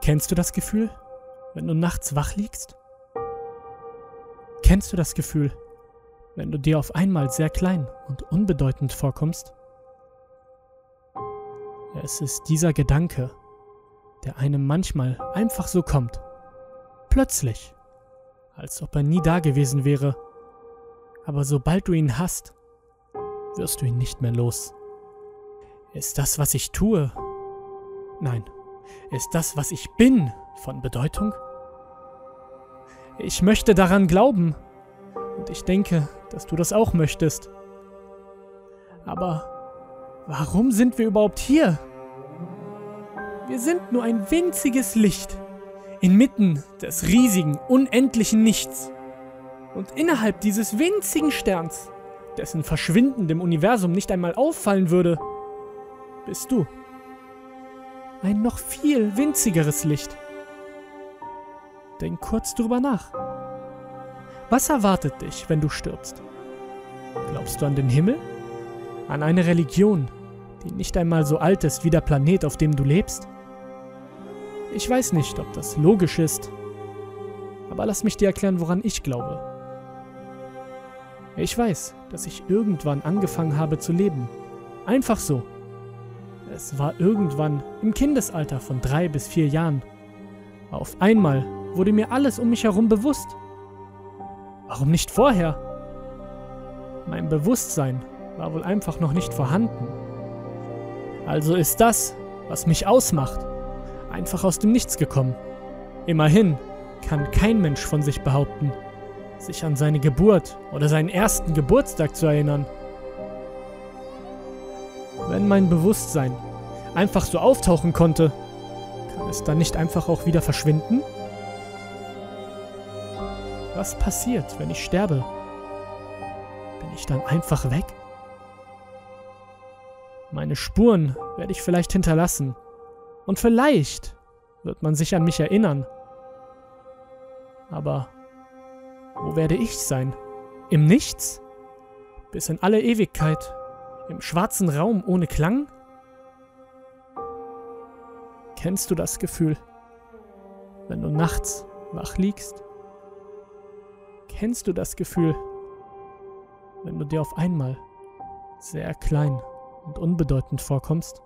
Kennst du das Gefühl, wenn du nachts wach liegst? Kennst du das Gefühl, wenn du dir auf einmal sehr klein und unbedeutend vorkommst? Es ist dieser Gedanke, der einem manchmal einfach so kommt. Plötzlich. Als ob er nie da gewesen wäre. Aber sobald du ihn hast, wirst du ihn nicht mehr los. Ist das, was ich tue? Nein. Ist das, was ich bin, von Bedeutung? Ich möchte daran glauben. Und ich denke, dass du das auch möchtest. Aber warum sind wir überhaupt hier? Wir sind nur ein winziges Licht inmitten des riesigen, unendlichen Nichts. Und innerhalb dieses winzigen Sterns, dessen Verschwinden dem Universum nicht einmal auffallen würde, bist du. Ein noch viel winzigeres Licht. Denk kurz drüber nach. Was erwartet dich, wenn du stirbst? Glaubst du an den Himmel? An eine Religion, die nicht einmal so alt ist wie der Planet, auf dem du lebst? Ich weiß nicht, ob das logisch ist, aber lass mich dir erklären, woran ich glaube. Ich weiß, dass ich irgendwann angefangen habe zu leben. Einfach so. Es war irgendwann im Kindesalter von drei bis vier Jahren. Auf einmal wurde mir alles um mich herum bewusst. Warum nicht vorher? Mein Bewusstsein war wohl einfach noch nicht vorhanden. Also ist das, was mich ausmacht, einfach aus dem Nichts gekommen. Immerhin kann kein Mensch von sich behaupten, sich an seine Geburt oder seinen ersten Geburtstag zu erinnern. Wenn mein Bewusstsein einfach so auftauchen konnte, kann es dann nicht einfach auch wieder verschwinden? Was passiert, wenn ich sterbe? Bin ich dann einfach weg? Meine Spuren werde ich vielleicht hinterlassen, und vielleicht wird man sich an mich erinnern. Aber wo werde ich sein? Im Nichts? Bis in alle Ewigkeit? Im schwarzen Raum ohne Klang? Kennst du das Gefühl, wenn du nachts wach liegst? Kennst du das Gefühl, wenn du dir auf einmal sehr klein und unbedeutend vorkommst?